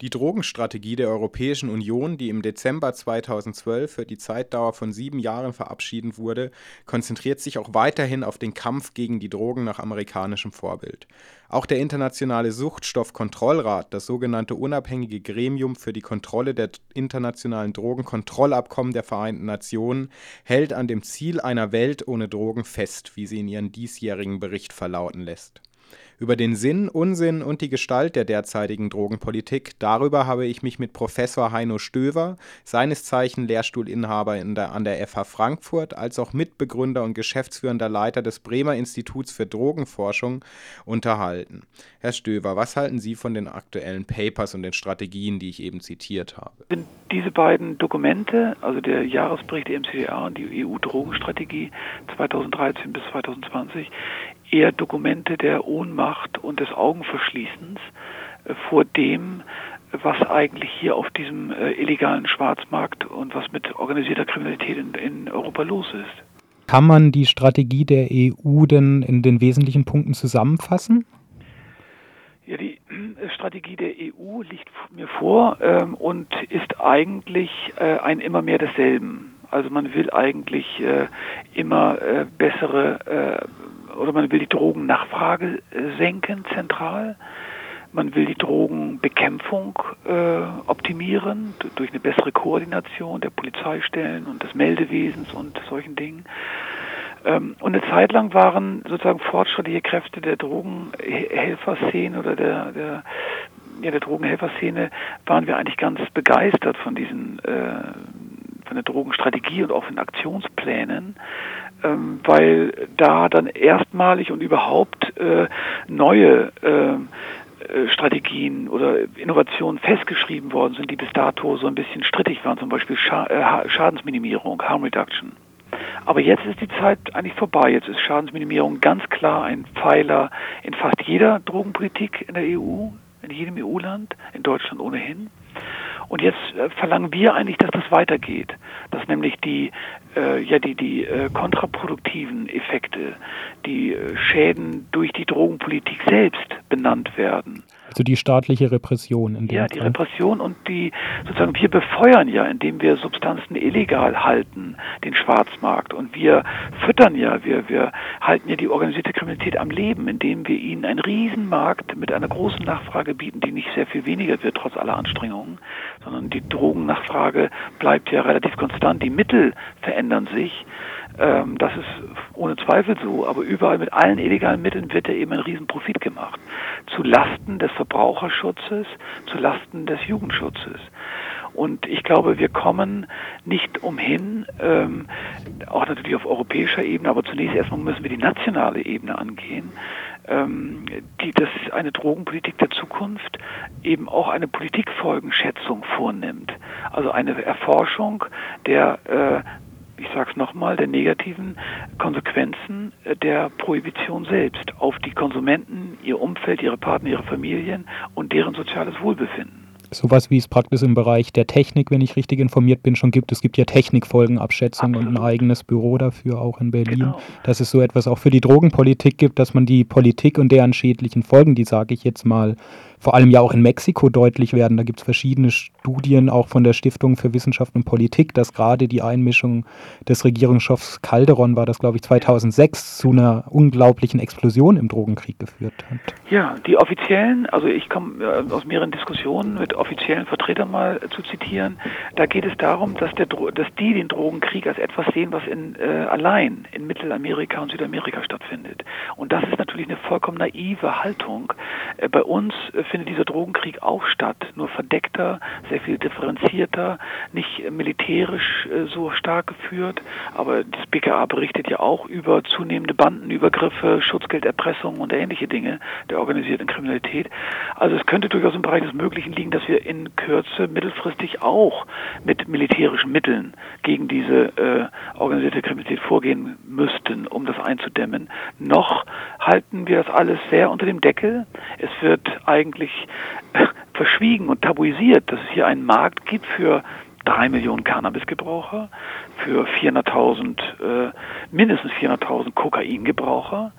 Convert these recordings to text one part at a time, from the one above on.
Die Drogenstrategie der Europäischen Union, die im Dezember 2012 für die Zeitdauer von sieben Jahren verabschiedet wurde, konzentriert sich auch weiterhin auf den Kampf gegen die Drogen nach amerikanischem Vorbild. Auch der Internationale Suchtstoffkontrollrat, das sogenannte unabhängige Gremium für die Kontrolle der internationalen Drogenkontrollabkommen der Vereinten Nationen, hält an dem Ziel einer Welt ohne Drogen fest, wie sie in ihrem diesjährigen Bericht verlauten lässt. Über den Sinn, Unsinn und die Gestalt der derzeitigen Drogenpolitik, darüber habe ich mich mit Professor Heino Stöver, seines Zeichen Lehrstuhlinhaber der, an der FH Frankfurt, als auch Mitbegründer und geschäftsführender Leiter des Bremer Instituts für Drogenforschung, unterhalten. Herr Stöver, was halten Sie von den aktuellen Papers und den Strategien, die ich eben zitiert habe? Sind diese beiden Dokumente, also der Jahresbericht der MCDA und die EU-Drogenstrategie 2013 bis 2020, eher Dokumente der Ohnmacht und des Augenverschließens äh, vor dem, was eigentlich hier auf diesem äh, illegalen Schwarzmarkt und was mit organisierter Kriminalität in, in Europa los ist. Kann man die Strategie der EU denn in den wesentlichen Punkten zusammenfassen? Ja, die äh, Strategie der EU liegt mir vor ähm, und ist eigentlich äh, ein immer mehr desselben. Also man will eigentlich äh, immer äh, bessere oder man will die Drogennachfrage äh, senken zentral. Man will die Drogenbekämpfung äh, optimieren durch eine bessere Koordination der Polizeistellen und des Meldewesens und solchen Dingen. Ähm, und eine Zeit lang waren sozusagen fortschrittliche Kräfte der Drogenhelferszene oder der, der, ja, der Drogenhelferszene, waren wir eigentlich ganz begeistert von diesen äh, von der Drogenstrategie und auch von Aktionsplänen ähm, weil da dann erstmalig und überhaupt äh, neue ähm, äh, Strategien oder Innovationen festgeschrieben worden sind, die bis dato so ein bisschen strittig waren, zum Beispiel äh, Schadensminimierung, Harm Reduction. Aber jetzt ist die Zeit eigentlich vorbei. Jetzt ist Schadensminimierung ganz klar ein Pfeiler in fast jeder Drogenpolitik in der EU, in jedem EU-Land, in Deutschland ohnehin. Und jetzt äh, verlangen wir eigentlich, dass das weitergeht, dass nämlich die äh, ja die die äh, kontraproduktiven Effekte, die äh, Schäden durch die Drogenpolitik selbst benannt werden. Also die staatliche Repression in dem Ja, die Fall. Repression und die sozusagen wir befeuern ja, indem wir Substanzen illegal halten, den Schwarzmarkt und wir füttern ja, wir wir halten ja die organisierte Kriminalität am Leben, indem wir ihnen einen Riesenmarkt mit einer großen Nachfrage bieten, die nicht sehr viel weniger wird trotz aller Anstrengungen, sondern die Drogennachfrage bleibt ja relativ konstant, die Mittel verändern sich. Ähm, das ist ohne Zweifel so, aber überall mit allen illegalen Mitteln wird ja eben ein Riesenprofit gemacht. Zu Lasten des Verbraucherschutzes, zu Lasten des Jugendschutzes. Und ich glaube, wir kommen nicht umhin, ähm, auch natürlich auf europäischer Ebene, aber zunächst erstmal müssen wir die nationale Ebene angehen, ähm, die das eine Drogenpolitik der Zukunft eben auch eine Politikfolgenschätzung vornimmt. Also eine Erforschung der äh, ich sage es nochmal, der negativen Konsequenzen der Prohibition selbst auf die Konsumenten, ihr Umfeld, ihre Partner, ihre Familien und deren soziales Wohlbefinden sowas wie es praktisch im Bereich der Technik, wenn ich richtig informiert bin, schon gibt. Es gibt ja Technikfolgenabschätzungen und ein eigenes Büro dafür auch in Berlin. Genau. Dass es so etwas auch für die Drogenpolitik gibt, dass man die Politik und deren schädlichen Folgen, die sage ich jetzt mal, vor allem ja auch in Mexiko deutlich werden. Da gibt es verschiedene Studien auch von der Stiftung für Wissenschaft und Politik, dass gerade die Einmischung des Regierungschefs Calderon, war das glaube ich 2006, zu einer unglaublichen Explosion im Drogenkrieg geführt hat. Ja, die offiziellen, also ich komme äh, aus mehreren Diskussionen mit offiziellen Vertretern mal zu zitieren, da geht es darum, dass, der, dass die den Drogenkrieg als etwas sehen, was in, äh, allein in Mittelamerika und Südamerika stattfindet. Und das ist natürlich eine vollkommen naive Haltung. Äh, bei uns äh, findet dieser Drogenkrieg auch statt, nur verdeckter, sehr viel differenzierter, nicht militärisch äh, so stark geführt, aber das BKA berichtet ja auch über zunehmende Bandenübergriffe, Schutzgelderpressung und ähnliche Dinge der organisierten Kriminalität. Also es könnte durchaus im Bereich des Möglichen liegen, dass wir in Kürze mittelfristig auch mit militärischen Mitteln gegen diese äh, organisierte Kriminalität vorgehen müssten, um das einzudämmen. Noch halten wir das alles sehr unter dem Deckel. Es wird eigentlich eigentlich äh, verschwiegen und tabuisiert, dass es hier einen Markt gibt für drei Millionen Cannabisgebraucher, für 400.000, äh, mindestens 400.000 Kokaingebraucher,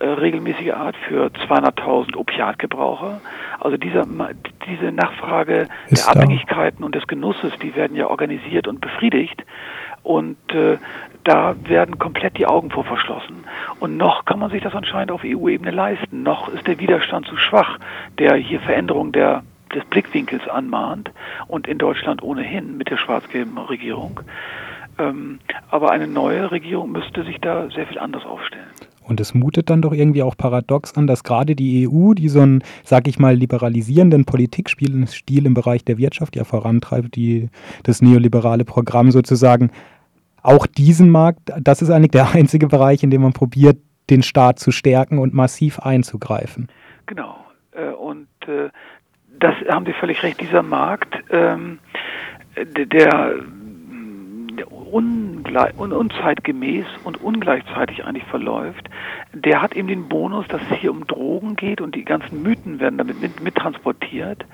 äh, regelmäßiger Art für 200.000 Opiatgebraucher. Also dieser, diese Nachfrage Ist der Abhängigkeiten und des Genusses, die werden ja organisiert und befriedigt. Und äh, da werden komplett die Augen vor verschlossen. Und noch kann man sich das anscheinend auf EU-Ebene leisten. Noch ist der Widerstand zu schwach, der hier Veränderung der, des Blickwinkels anmahnt und in Deutschland ohnehin mit der schwarz-gelben Regierung. Ähm, aber eine neue Regierung müsste sich da sehr viel anders aufstellen. Und es mutet dann doch irgendwie auch paradox an, dass gerade die EU, die so einen, sag ich mal, liberalisierenden Politikstil im Bereich der Wirtschaft ja vorantreibt, die, das neoliberale Programm sozusagen, auch diesen Markt, das ist eigentlich der einzige Bereich, in dem man probiert, den Staat zu stärken und massiv einzugreifen. Genau. Äh, und äh, das haben Sie völlig recht, dieser Markt, ähm, un unzeitgemäß und ungleichzeitig eigentlich verläuft, der hat eben den Bonus, dass es hier um Drogen geht und die ganzen Mythen werden damit mit, mittransportiert,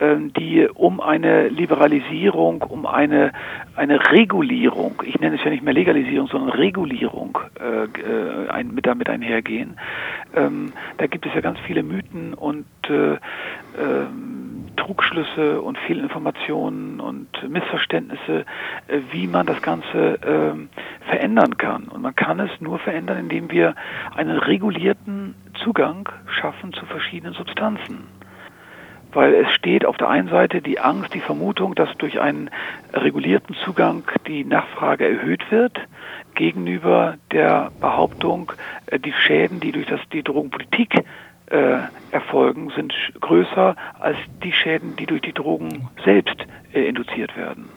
ähm, die um eine Liberalisierung, um eine, eine Regulierung, ich nenne es ja nicht mehr Legalisierung, sondern Regulierung äh, äh ein, mit damit einhergehen. Ähm, da gibt es ja ganz viele Mythen und äh, ähm, Trugschlüsse und Fehlinformationen und Missverständnisse, äh, wie man das Ganze ähm, verändern kann. Und man kann es nur verändern, indem wir einen regulierten Zugang schaffen zu verschiedenen Substanzen weil es steht auf der einen Seite die Angst, die Vermutung, dass durch einen regulierten Zugang die Nachfrage erhöht wird, gegenüber der Behauptung, äh, die Schäden, die durch das, die Drogenpolitik äh, erfolgen, sind größer als die Schäden, die durch die Drogen selbst äh, induziert werden.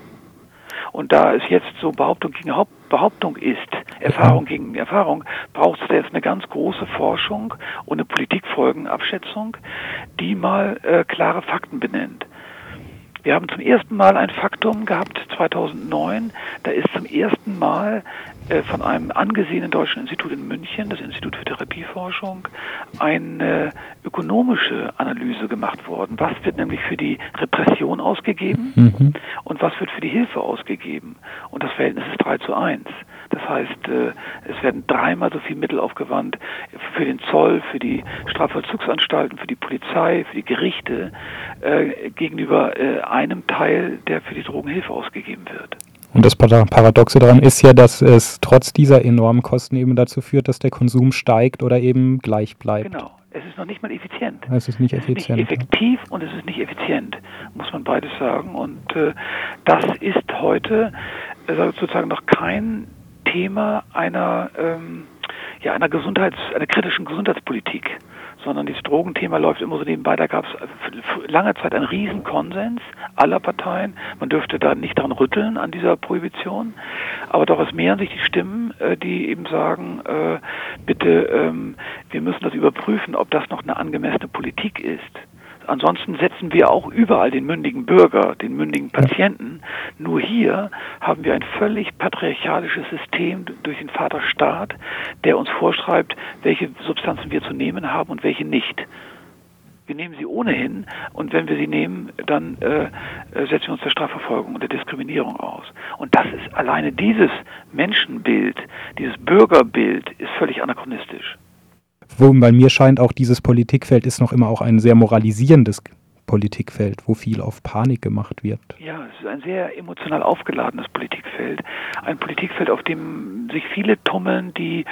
Und da es jetzt so Behauptung gegen Behauptung ist, Erfahrung gegen Erfahrung, braucht es jetzt eine ganz große Forschung und eine Politikfolgenabschätzung, die mal äh, klare Fakten benennt. Wir haben zum ersten Mal ein Faktum gehabt 2009. Da ist zum ersten Mal von einem angesehenen deutschen Institut in München, das Institut für Therapieforschung, eine ökonomische Analyse gemacht worden. Was wird nämlich für die Repression ausgegeben mhm. und was wird für die Hilfe ausgegeben? Und das Verhältnis ist 3 zu 1. Das heißt, äh, es werden dreimal so viel Mittel aufgewandt für den Zoll, für die Strafvollzugsanstalten, für die Polizei, für die Gerichte äh, gegenüber äh, einem Teil, der für die Drogenhilfe ausgegeben wird. Und das Paradoxe daran ist ja, dass es trotz dieser enormen Kosten eben dazu führt, dass der Konsum steigt oder eben gleich bleibt. Genau. Es ist noch nicht mal effizient. Es ist nicht effizient. Es ist nicht effektiv und es ist nicht effizient, muss man beides sagen. Und äh, das ist heute äh, sozusagen noch kein Thema einer, ähm, ja, einer Gesundheits-, einer kritischen Gesundheitspolitik, sondern dieses Drogenthema läuft immer so nebenbei. Da gab es lange Zeit einen Riesenkonsens aller Parteien. Man dürfte da nicht daran rütteln an dieser Prohibition. Aber doch es mehren sich die Stimmen, äh, die eben sagen, äh, bitte, ähm, wir müssen das überprüfen, ob das noch eine angemessene Politik ist. Ansonsten setzen wir auch überall den mündigen Bürger, den mündigen Patienten. Nur hier haben wir ein völlig patriarchalisches System durch den Vaterstaat, der uns vorschreibt, welche Substanzen wir zu nehmen haben und welche nicht. Wir nehmen sie ohnehin und wenn wir sie nehmen, dann äh, äh setzen wir uns der Strafverfolgung und der Diskriminierung aus. Und das ist alleine dieses Menschenbild, dieses Bürgerbild ist völlig anachronistisch. Wo bei mir scheint auch dieses Politikfeld ist noch immer auch ein sehr moralisierendes Politikfeld, wo viel auf Panik gemacht wird. Ja, es ist ein sehr emotional aufgeladenes Politikfeld. Ein Politikfeld, auf dem sich viele tummeln, die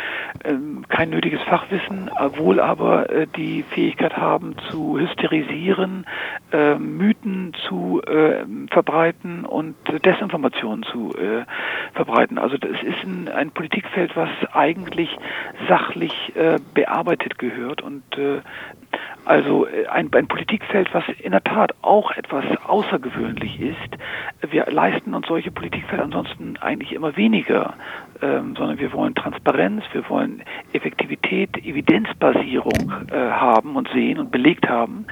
ähm, kein nötiges Fachwissen, äh, wohl aber äh, die Fähigkeit haben zu hysterisieren, äh, Mythen zu äh, verbreiten und Desinformationen zu äh, verbreiten. Also es ist ein, ein, Politikfeld, was eigentlich sachlich äh, bearbeitet gehört und also ein, ein Politikfeld, was in der Tat auch etwas außergewöhnlich ist. Wir leisten uns solche Politikfelder ansonsten eigentlich immer weniger, ähm, sondern wir wollen Transparenz, wir wollen Effektivität, Evidenzbasierung äh, haben und sehen und belegt haben.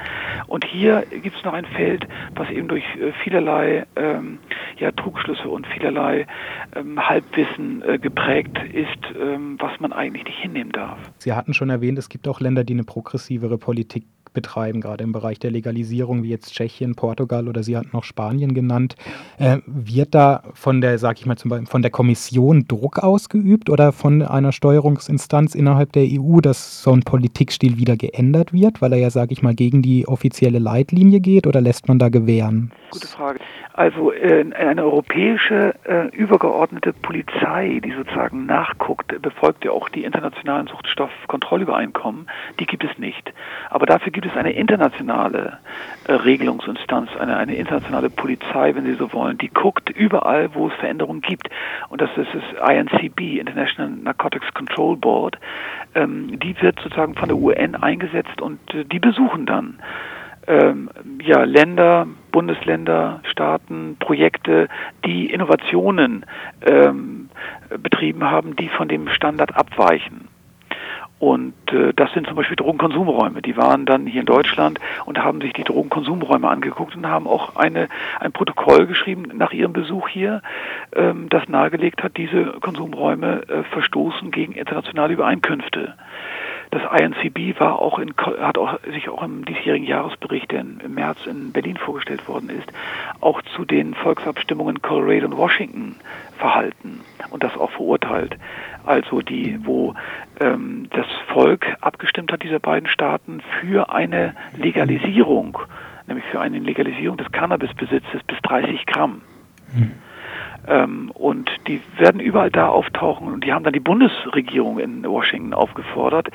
Und hier gibt es noch ein Feld, was eben durch äh, vielerlei ähm, ja, Trugschlüsse und vielerlei ähm, Halbwissen äh, geprägt ist, ähm, was man eigentlich nicht hinnehmen darf. Sie hatten schon erwähnt, es gibt auch Länder, die eine progressivere Politik betreiben, gerade im Bereich der Legalisierung, wie jetzt Tschechien, Portugal oder Sie hatten noch Spanien genannt. Äh, wird da von der, sag ich mal, zum Beispiel von der Kommission Druck ausgeübt oder von einer Steuerungsinstanz innerhalb der EU, dass so ein Politikstil wieder geändert wird, weil er ja, sag ich mal, gegen die offizielle Leitlinie geht oder lässt man da gewähren? Gute Frage. Also äh, eine europäische äh, übergeordnete Polizei, die sozusagen nachguckt, befolgt ja auch die internationalen Suchtstoffkontrollübereinkommen, die gibt es nicht. Aber dafür gibt es eine internationale äh, Regelungsinstanz, eine, eine internationale Polizei, wenn Sie so wollen, die guckt überall, wo es Veränderungen gibt. Und das ist das INCB, International Narcotics Control Board. Ähm, die wird sozusagen von der UN eingesetzt und äh, die besuchen dann ähm, ja, Länder, Bundesländer, Staaten, Projekte, die Innovationen ähm, betrieben haben, die von dem Standard abweichen. Und äh, das sind zum Beispiel Drogenkonsumräume. Die waren dann hier in Deutschland und haben sich die Drogenkonsumräume angeguckt und haben auch eine, ein Protokoll geschrieben nach ihrem Besuch hier, ähm, das nahegelegt hat, diese Konsumräume äh, verstoßen gegen internationale Übereinkünfte. Das INCB war auch in, hat auch, sich auch im diesjährigen Jahresbericht, der im März in Berlin vorgestellt worden ist, auch zu den Volksabstimmungen Colorado und Washington verhalten und das auch verurteilt. Also die, wo ähm, das Volk abgestimmt hat, dieser beiden Staaten, für eine Legalisierung, nämlich für eine Legalisierung des Cannabisbesitzes bis 30 Gramm. Mhm. Ähm, und die werden überall da auftauchen und die haben dann die Bundesregierung in Washington aufgefordert,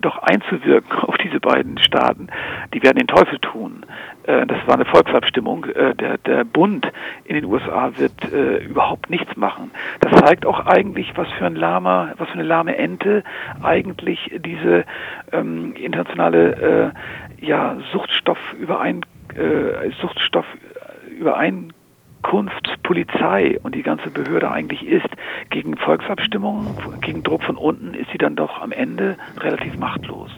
doch einzuwirken auf diese beiden Staaten. Die werden den Teufel tun. Äh, das war eine Volksabstimmung. Äh, der, der Bund in den USA wird äh, überhaupt nichts machen. Das zeigt auch eigentlich, was für ein Lama, was für eine lahme Ente eigentlich diese ähm, internationale äh, ja, Suchtstoffüberein äh, Suchtstoffüberein Kunftspolizei und die ganze Behörde eigentlich ist. Gegen Volksabstimmungen, gegen Druck von unten ist sie dann doch am Ende relativ machtlos.